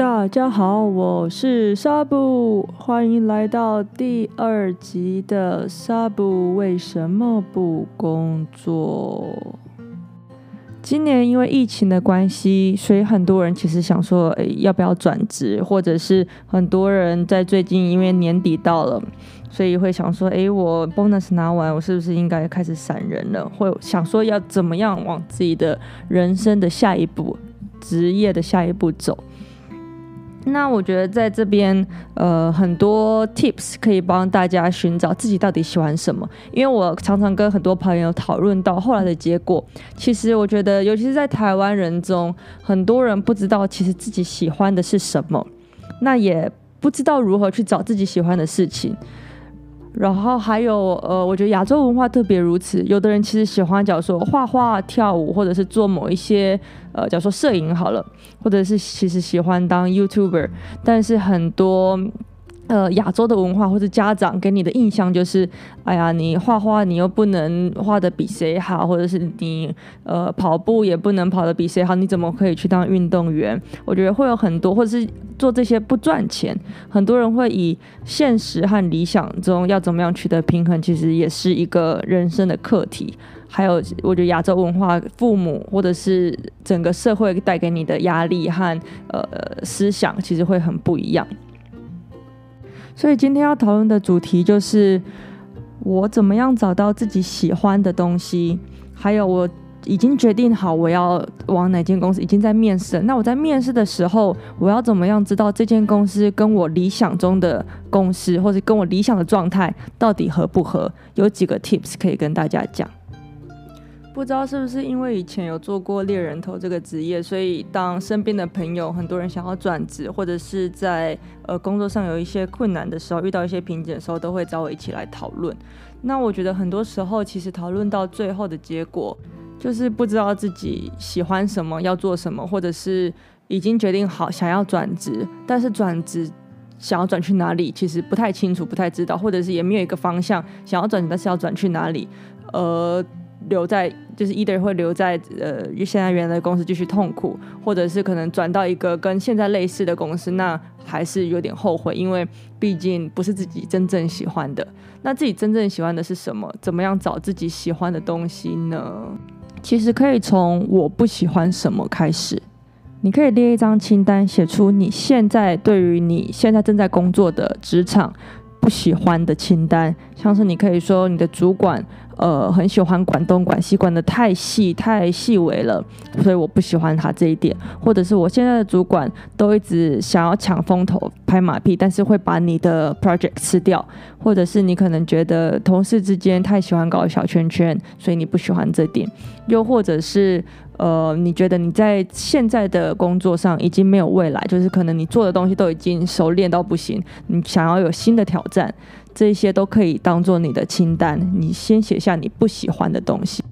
大家好，我是纱布，欢迎来到第二集的纱布为什么不工作？今年因为疫情的关系，所以很多人其实想说，诶，要不要转职？或者是很多人在最近因为年底到了，所以会想说，诶，我 bonus 拿完，我是不是应该开始闪人了？会想说要怎么样往自己的人生的下一步、职业的下一步走？那我觉得在这边，呃，很多 tips 可以帮大家寻找自己到底喜欢什么。因为我常常跟很多朋友讨论到后来的结果，其实我觉得，尤其是在台湾人中，很多人不知道其实自己喜欢的是什么，那也不知道如何去找自己喜欢的事情。然后还有，呃，我觉得亚洲文化特别如此。有的人其实喜欢，假如说画画、跳舞，或者是做某一些，呃，假如说摄影好了，或者是其实喜欢当 YouTuber，但是很多。呃，亚洲的文化或者家长给你的印象就是，哎呀，你画画你又不能画得比谁好，或者是你呃跑步也不能跑得比谁好，你怎么可以去当运动员？我觉得会有很多，或者是做这些不赚钱，很多人会以现实和理想中要怎么样取得平衡，其实也是一个人生的课题。还有，我觉得亚洲文化，父母或者是整个社会带给你的压力和呃思想，其实会很不一样。所以今天要讨论的主题就是我怎么样找到自己喜欢的东西，还有我已经决定好我要往哪间公司，已经在面试。那我在面试的时候，我要怎么样知道这间公司跟我理想中的公司，或者跟我理想的状态到底合不合？有几个 tips 可以跟大家讲。不知道是不是因为以前有做过猎人头这个职业，所以当身边的朋友很多人想要转职，或者是在呃工作上有一些困难的时候，遇到一些瓶颈的时候，都会找我一起来讨论。那我觉得很多时候其实讨论到最后的结果，就是不知道自己喜欢什么，要做什么，或者是已经决定好想要转职，但是转职想要转去哪里，其实不太清楚，不太知道，或者是也没有一个方向想要转职，但是要转去哪里，呃。留在就是 either 会留在呃现在原来的公司继续痛苦，或者是可能转到一个跟现在类似的公司，那还是有点后悔，因为毕竟不是自己真正喜欢的。那自己真正喜欢的是什么？怎么样找自己喜欢的东西呢？其实可以从我不喜欢什么开始。你可以列一张清单，写出你现在对于你现在正在工作的职场不喜欢的清单，像是你可以说你的主管。呃，很喜欢管东管西，管得太细太细微了，所以我不喜欢他这一点。或者是我现在的主管都一直想要抢风头、拍马屁，但是会把你的 project 吃掉。或者是你可能觉得同事之间太喜欢搞小圈圈，所以你不喜欢这点。又或者是呃，你觉得你在现在的工作上已经没有未来，就是可能你做的东西都已经熟练到不行，你想要有新的挑战。这些都可以当做你的清单，你先写下你不喜欢的东西，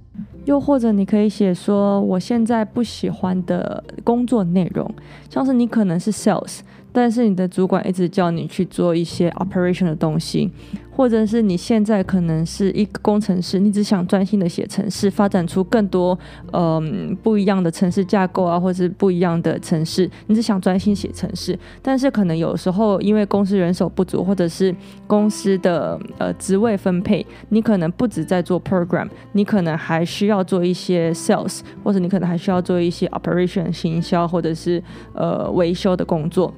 又或者你可以写说我现在不喜欢的工作内容，像是你可能是 sales。但是你的主管一直叫你去做一些 operation 的东西，或者是你现在可能是一个工程师，你只想专心的写程式，发展出更多嗯不一样的城市架构啊，或者是不一样的城市，你只想专心写程式。但是可能有时候因为公司人手不足，或者是公司的呃职位分配，你可能不止在做 program，你可能还需要做一些 sales，或者你可能还需要做一些 operation 行销，或者是呃维修的工作。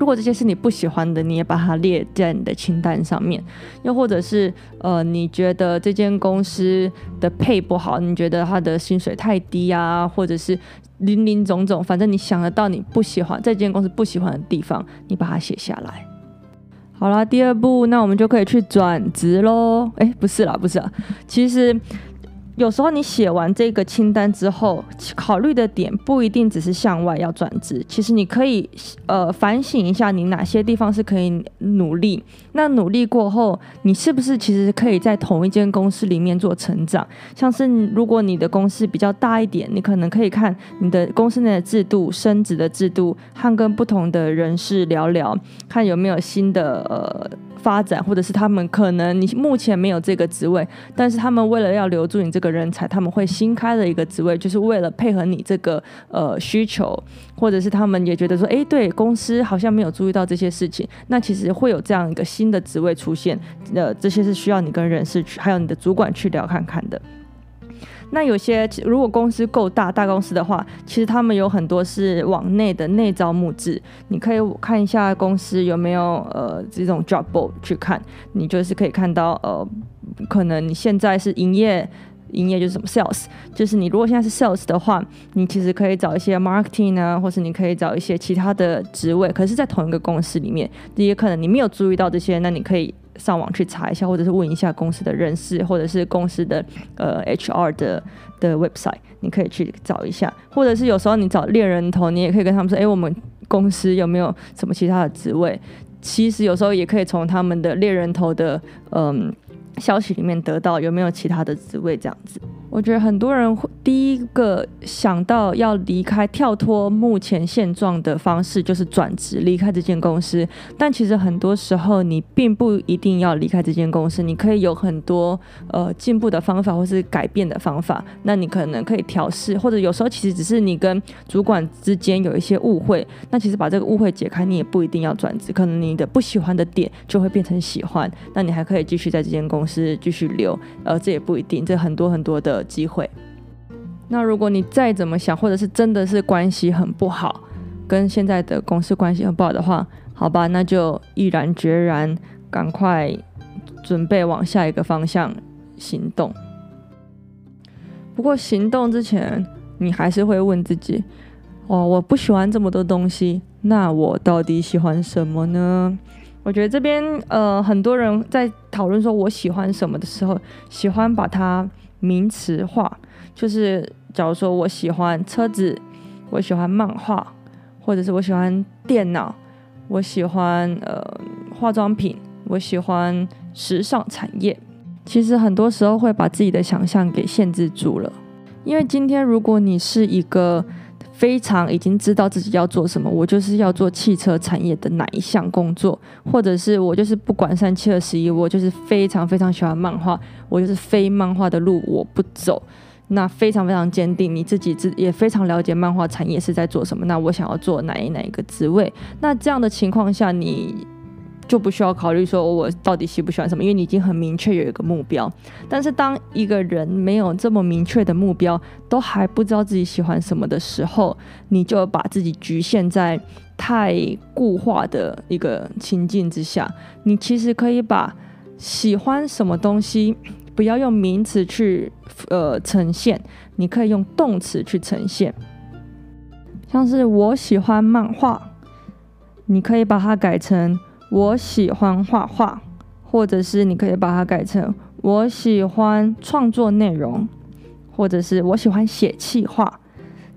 如果这些是你不喜欢的，你也把它列在你的清单上面。又或者是，呃，你觉得这间公司的配不好，你觉得他的薪水太低啊，或者是林林总总，反正你想得到你不喜欢这间公司不喜欢的地方，你把它写下来。好啦，第二步，那我们就可以去转职喽。哎，不是啦，不是啦，其实。有时候你写完这个清单之后，考虑的点不一定只是向外要转职，其实你可以呃反省一下，你哪些地方是可以努力。那努力过后，你是不是其实可以在同一间公司里面做成长？像是如果你的公司比较大一点，你可能可以看你的公司内的制度、升职的制度，和跟不同的人士聊聊，看有没有新的呃发展，或者是他们可能你目前没有这个职位，但是他们为了要留住你这个。人才，他们会新开的一个职位，就是为了配合你这个呃需求，或者是他们也觉得说，诶，对，公司好像没有注意到这些事情，那其实会有这样一个新的职位出现，呃，这些是需要你跟人事去，还有你的主管去聊看看的。那有些如果公司够大，大公司的话，其实他们有很多是往内的内招募制，你可以看一下公司有没有呃这种 job board 去看，你就是可以看到呃，可能你现在是营业，营业就是什么 sales，就是你如果现在是 sales 的话，你其实可以找一些 marketing 啊，或是你可以找一些其他的职位，可是在同一个公司里面，也可能你没有注意到这些，那你可以。上网去查一下，或者是问一下公司的人事，或者是公司的呃 HR 的的 website，你可以去找一下，或者是有时候你找猎人头，你也可以跟他们说，哎，我们公司有没有什么其他的职位？其实有时候也可以从他们的猎人头的嗯消息里面得到有没有其他的职位这样子。我觉得很多人会第一个想到要离开、跳脱目前现状的方式，就是转职离开这间公司。但其实很多时候，你并不一定要离开这间公司，你可以有很多呃进步的方法，或是改变的方法。那你可能可以调试，或者有时候其实只是你跟主管之间有一些误会。那其实把这个误会解开，你也不一定要转职，可能你的不喜欢的点就会变成喜欢。那你还可以继续在这间公司继续留，呃，这也不一定。这很多很多的。机会。那如果你再怎么想，或者是真的是关系很不好，跟现在的公司关系很不好的话，好吧，那就毅然决然，赶快准备往下一个方向行动。不过行动之前，你还是会问自己：哦，我不喜欢这么多东西，那我到底喜欢什么呢？我觉得这边呃，很多人在讨论说我喜欢什么的时候，喜欢把它。名词化，就是假如说我喜欢车子，我喜欢漫画，或者是我喜欢电脑，我喜欢呃化妆品，我喜欢时尚产业。其实很多时候会把自己的想象给限制住了。因为今天如果你是一个非常已经知道自己要做什么，我就是要做汽车产业的哪一项工作，或者是我就是不管三七二十一，我就是非常非常喜欢漫画，我就是非漫画的路我不走，那非常非常坚定，你自己自也非常了解漫画产业是在做什么，那我想要做哪一哪一个职位，那这样的情况下你。就不需要考虑说我到底喜不喜欢什么，因为你已经很明确有一个目标。但是当一个人没有这么明确的目标，都还不知道自己喜欢什么的时候，你就把自己局限在太固化的一个情境之下。你其实可以把喜欢什么东西，不要用名词去呃呈现，你可以用动词去呈现。像是我喜欢漫画，你可以把它改成。我喜欢画画，或者是你可以把它改成我喜欢创作内容，或者是我喜欢写气画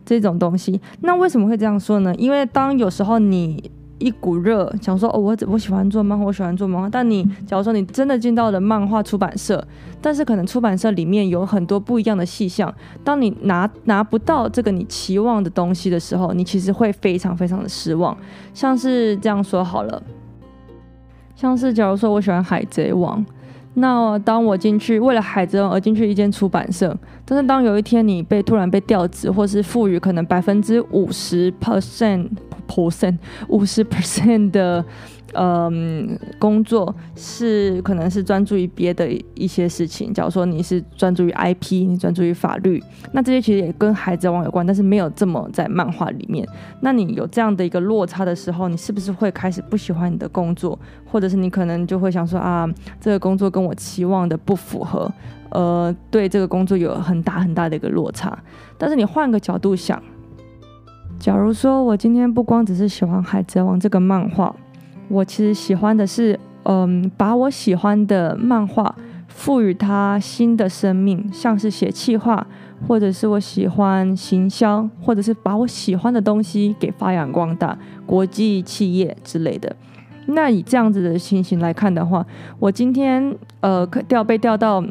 这种东西。那为什么会这样说呢？因为当有时候你一股热想说哦，我我喜欢做漫画，我喜欢做漫画，但你假如说你真的进到了漫画出版社，但是可能出版社里面有很多不一样的细项，当你拿拿不到这个你期望的东西的时候，你其实会非常非常的失望。像是这样说好了。像是假如说我喜欢海贼王，那当我进去为了海贼王而进去一间出版社，但是当有一天你被突然被调职，或是赋予可能百分之五十 percent percent 五十 percent 的。嗯，工作是可能是专注于别的一些事情。假如说你是专注于 IP，你专注于法律，那这些其实也跟孩子王有关，但是没有这么在漫画里面。那你有这样的一个落差的时候，你是不是会开始不喜欢你的工作，或者是你可能就会想说啊，这个工作跟我期望的不符合，呃，对这个工作有很大很大的一个落差。但是你换个角度想，假如说我今天不光只是喜欢海贼王这个漫画。我其实喜欢的是，嗯，把我喜欢的漫画赋予它新的生命，像是写气画，或者是我喜欢行销，或者是把我喜欢的东西给发扬光大，国际企业之类的。那以这样子的情形来看的话，我今天呃调被调到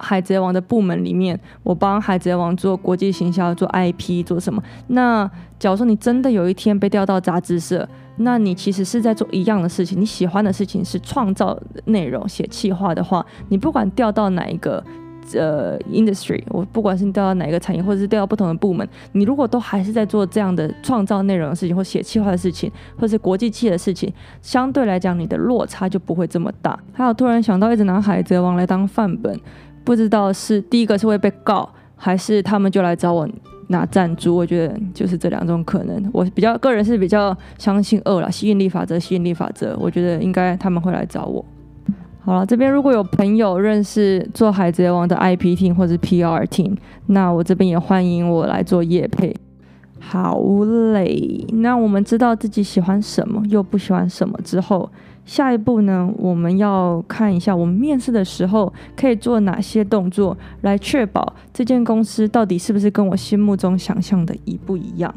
海贼王的部门里面，我帮海贼王做国际行销，做 IP，做什么？那假如说你真的有一天被调到杂志社。那你其实是在做一样的事情，你喜欢的事情是创造内容、写企划的话，你不管调到哪一个呃，industry，我不管是你调到哪一个产业，或者是调到不同的部门，你如果都还是在做这样的创造内容的事情，或写企划的事情，或是国际企业的事情，相对来讲，你的落差就不会这么大。还有突然想到，一直拿海贼王来当范本，不知道是第一个是会被告，还是他们就来找我拿赞助？我觉得就是这两种可能。我比较个人是比较相信二啦，吸引力法则，吸引力法则，我觉得应该他们会来找我。好了，这边如果有朋友认识做海贼王的 I P T 或者 PR team，那我这边也欢迎我来做业配。好嘞，那我们知道自己喜欢什么又不喜欢什么之后，下一步呢，我们要看一下我们面试的时候可以做哪些动作，来确保这间公司到底是不是跟我心目中想象的一不一样。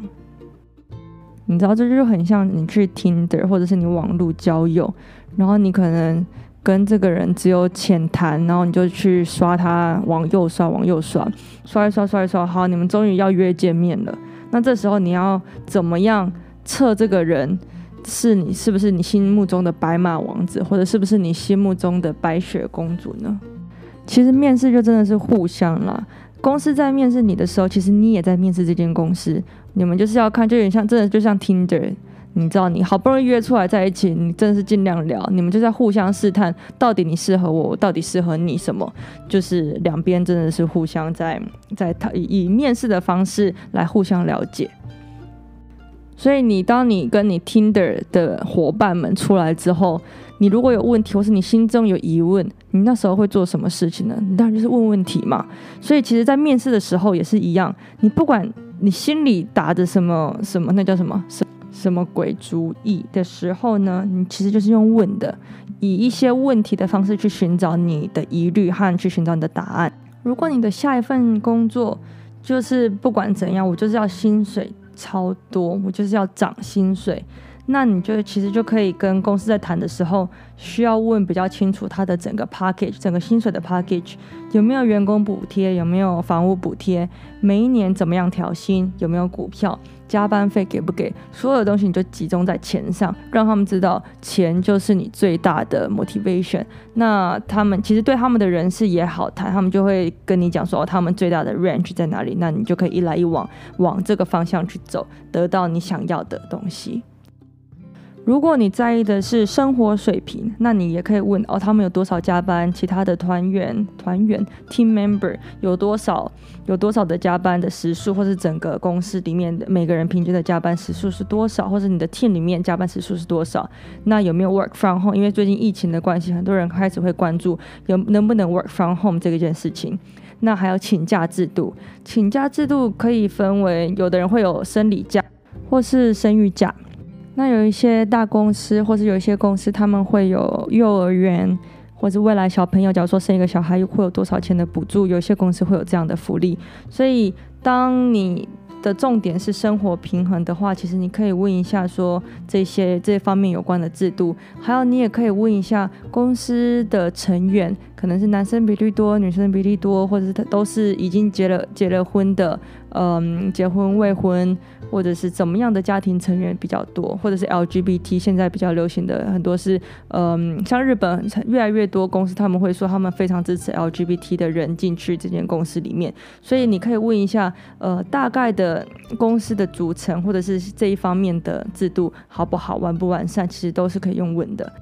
你知道，这就很像你去 Tinder 或者是你网络交友，然后你可能。跟这个人只有浅谈，然后你就去刷他，往右刷，往右刷，刷一刷，刷一刷，好，你们终于要约见面了。那这时候你要怎么样测这个人是你是不是你心目中的白马王子，或者是不是你心目中的白雪公主呢？其实面试就真的是互相啦。公司在面试你的时候，其实你也在面试这间公司。你们就是要看，就有点像，真的就像 Tinder。你知道，你好不容易约出来在一起，你真的是尽量聊，你们就在互相试探，到底你适合我，我到底适合你什么？就是两边真的是互相在在以面试的方式来互相了解。所以你当你跟你 Tinder 的伙伴们出来之后，你如果有问题，或是你心中有疑问，你那时候会做什么事情呢？你当然就是问问题嘛。所以其实，在面试的时候也是一样，你不管你心里打着什么什么，那叫什么？什么鬼主意的时候呢？你其实就是用问的，以一些问题的方式去寻找你的疑虑和去寻找你的答案。如果你的下一份工作就是不管怎样，我就是要薪水超多，我就是要涨薪水。那你就其实就可以跟公司在谈的时候，需要问比较清楚他的整个 package，整个薪水的 package 有没有员工补贴，有没有房屋补贴，每一年怎么样调薪，有没有股票，加班费给不给，所有的东西你就集中在钱上，让他们知道钱就是你最大的 motivation。那他们其实对他们的人事也好谈，他们就会跟你讲说他们最大的 range 在哪里，那你就可以一来一往往这个方向去走，得到你想要的东西。如果你在意的是生活水平，那你也可以问哦，他们有多少加班？其他的团员、团员 team member 有多少？有多少的加班的时数，或是整个公司里面的每个人平均的加班时数是多少？或是你的 team 里面加班时数是多少？那有没有 work from home？因为最近疫情的关系，很多人开始会关注有能不能 work from home 这个件事情。那还有请假制度，请假制度可以分为，有的人会有生理假，或是生育假。那有一些大公司，或是有一些公司，他们会有幼儿园，或者未来小朋友，假如说生一个小孩，会有多少钱的补助？有些公司会有这样的福利。所以，当你的重点是生活平衡的话，其实你可以问一下说这些这方面有关的制度，还有你也可以问一下公司的成员，可能是男生比例多，女生比例多，或者是他都是已经结了结了婚的，嗯，结婚未婚。或者是怎么样的家庭成员比较多，或者是 LGBT 现在比较流行的很多是，嗯，像日本越来越多公司他们会说他们非常支持 LGBT 的人进去这间公司里面，所以你可以问一下，呃，大概的公司的组成或者是这一方面的制度好不好，完不完善，其实都是可以用问的。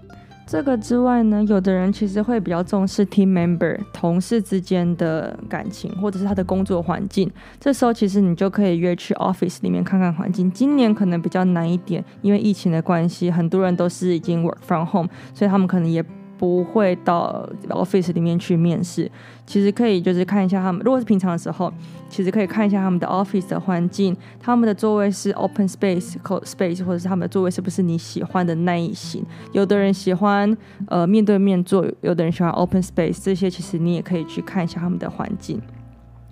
这个之外呢，有的人其实会比较重视 team member 同事之间的感情，或者是他的工作环境。这时候其实你就可以约去 office 里面看看环境。今年可能比较难一点，因为疫情的关系，很多人都是已经 work from home，所以他们可能也。不会到 office 里面去面试，其实可以就是看一下他们。如果是平常的时候，其实可以看一下他们的 office 的环境，他们的座位是 open space 和 space，或者是他们的座位是不是你喜欢的那一型。有的人喜欢呃面对面坐，有的人喜欢 open space，这些其实你也可以去看一下他们的环境。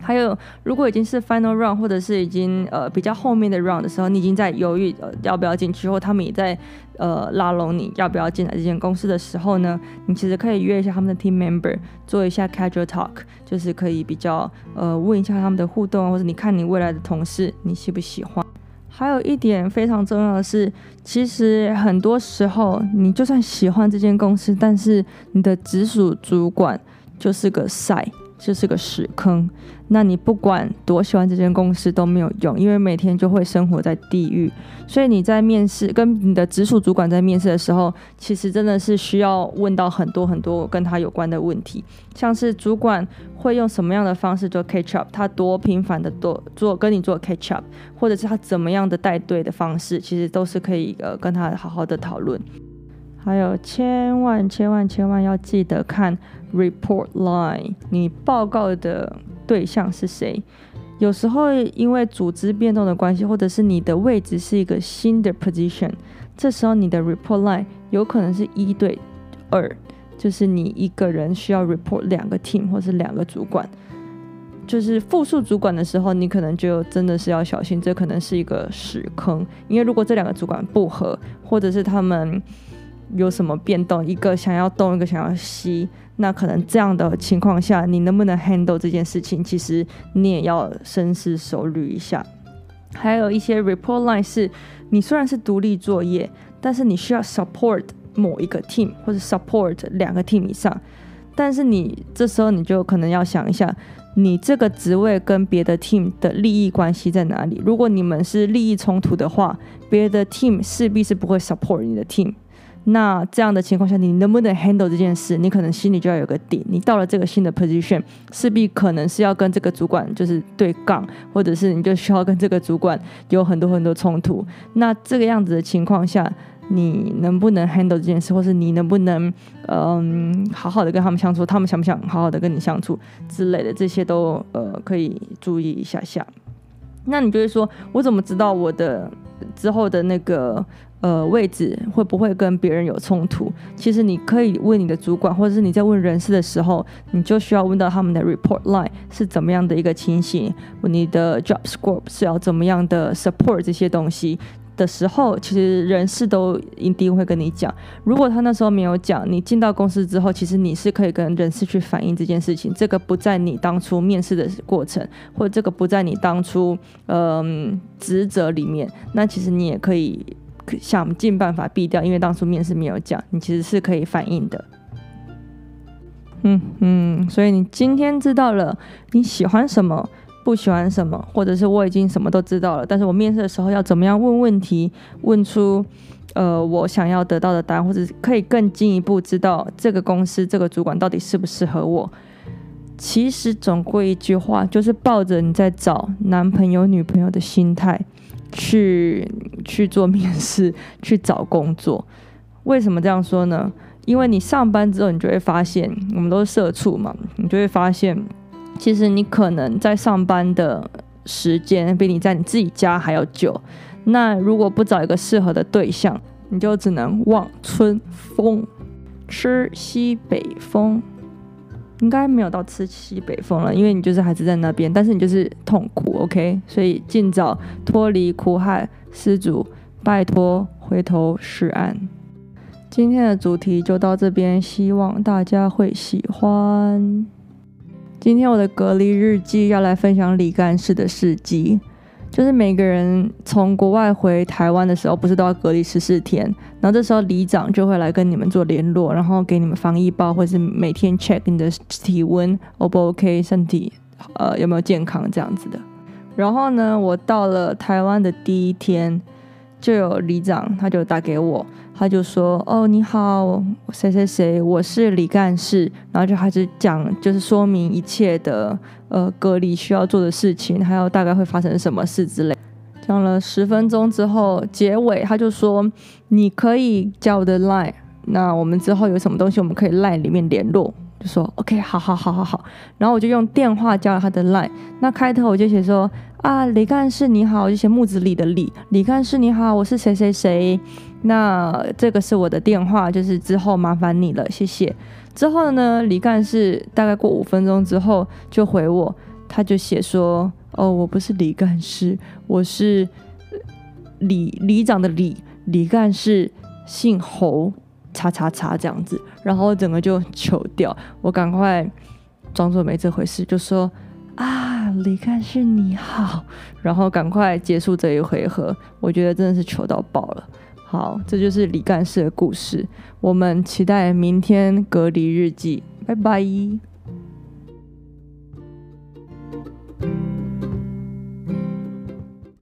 还有，如果已经是 final round，或者是已经呃比较后面的 round 的时候，你已经在犹豫呃要不要进去，或他们也在呃拉拢你要不要进来这间公司的时候呢，你其实可以约一下他们的 team member，做一下 casual talk，就是可以比较呃问一下他们的互动，或者你看你未来的同事你喜不喜欢。还有一点非常重要的是，其实很多时候你就算喜欢这间公司，但是你的直属主管就是个赛。就是个屎坑。那你不管多喜欢这间公司都没有用，因为每天就会生活在地狱。所以你在面试跟你的直属主管在面试的时候，其实真的是需要问到很多很多跟他有关的问题，像是主管会用什么样的方式做 catch up，他多频繁的做做跟你做 catch up，或者是他怎么样的带队的方式，其实都是可以呃跟他好好的讨论。还有千万千万千万要记得看 report line，你报告的。对象是谁？有时候因为组织变动的关系，或者是你的位置是一个新的 position，这时候你的 report line 有可能是一对二，就是你一个人需要 report 两个 team 或是两个主管。就是复数主管的时候，你可能就真的是要小心，这可能是一个屎坑。因为如果这两个主管不合，或者是他们有什么变动，一个想要东，一个想要西。那可能这样的情况下，你能不能 handle 这件事情？其实你也要深思熟虑一下。还有一些 report line 是，你虽然是独立作业，但是你需要 support 某一个 team 或者 support 两个 team 以上。但是你这时候你就可能要想一下，你这个职位跟别的 team 的利益关系在哪里？如果你们是利益冲突的话，别的 team 势必是不会 support 你的 team。那这样的情况下，你能不能 handle 这件事？你可能心里就要有个底。你到了这个新的 position，势必可能是要跟这个主管就是对杠，或者是你就需要跟这个主管有很多很多冲突。那这个样子的情况下，你能不能 handle 这件事，或是你能不能嗯好好的跟他们相处？他们想不想好好的跟你相处之类的？这些都呃可以注意一下下。那你就会说，我怎么知道我的之后的那个？呃，位置会不会跟别人有冲突？其实你可以问你的主管，或者是你在问人事的时候，你就需要问到他们的 report line 是怎么样的一个情形，你的 job scope 是要怎么样的 support 这些东西的时候，其实人事都一定会跟你讲。如果他那时候没有讲，你进到公司之后，其实你是可以跟人事去反映这件事情。这个不在你当初面试的过程，或者这个不在你当初嗯职责里面，那其实你也可以。想尽办法避掉，因为当初面试没有讲，你其实是可以反映的。嗯嗯，所以你今天知道了你喜欢什么，不喜欢什么，或者是我已经什么都知道了，但是我面试的时候要怎么样问问题，问出呃我想要得到的答案，或者可以更进一步知道这个公司这个主管到底适不适合我。其实总归一句话，就是抱着你在找男朋友女朋友的心态。去去做面试，去找工作。为什么这样说呢？因为你上班之后，你就会发现，我们都是社畜嘛，你就会发现，其实你可能在上班的时间比你在你自己家还要久。那如果不找一个适合的对象，你就只能望春风，吃西北风。应该没有到吃西北风了，因为你就是还是在那边，但是你就是痛苦，OK？所以尽早脱离苦海，施主拜托回头是岸。今天的主题就到这边，希望大家会喜欢。今天我的隔离日记要来分享李干事的事迹。就是每个人从国外回台湾的时候，不是都要隔离十四天？然后这时候里长就会来跟你们做联络，然后给你们防疫包，或是每天 check 你的体温 O 不 OK，身体呃有没有健康这样子的。然后呢，我到了台湾的第一天，就有里长他就打给我。他就说：“哦，你好，谁谁谁，我是李干事。”然后就开始讲，就是说明一切的呃隔离需要做的事情，还有大概会发生什么事之类。讲了十分钟之后，结尾他就说：“你可以加我的 line，那我们之后有什么东西，我们可以 line 里面联络。”就说：“OK，好好好好好。”然后我就用电话加了他的 line。那开头我就写说：“啊，李干事你好，我就写木子李的李，李干事你好，我是谁谁谁。”那这个是我的电话，就是之后麻烦你了，谢谢。之后呢，李干事大概过五分钟之后就回我，他就写说：“哦，我不是李干事，我是里里长的李，李干事姓侯，叉叉叉这样子。”然后整个就糗掉，我赶快装作没这回事，就说：“啊，李干事你好。”然后赶快结束这一回合，我觉得真的是糗到爆了。好，这就是李干事的故事。我们期待明天隔离日记，拜。拜。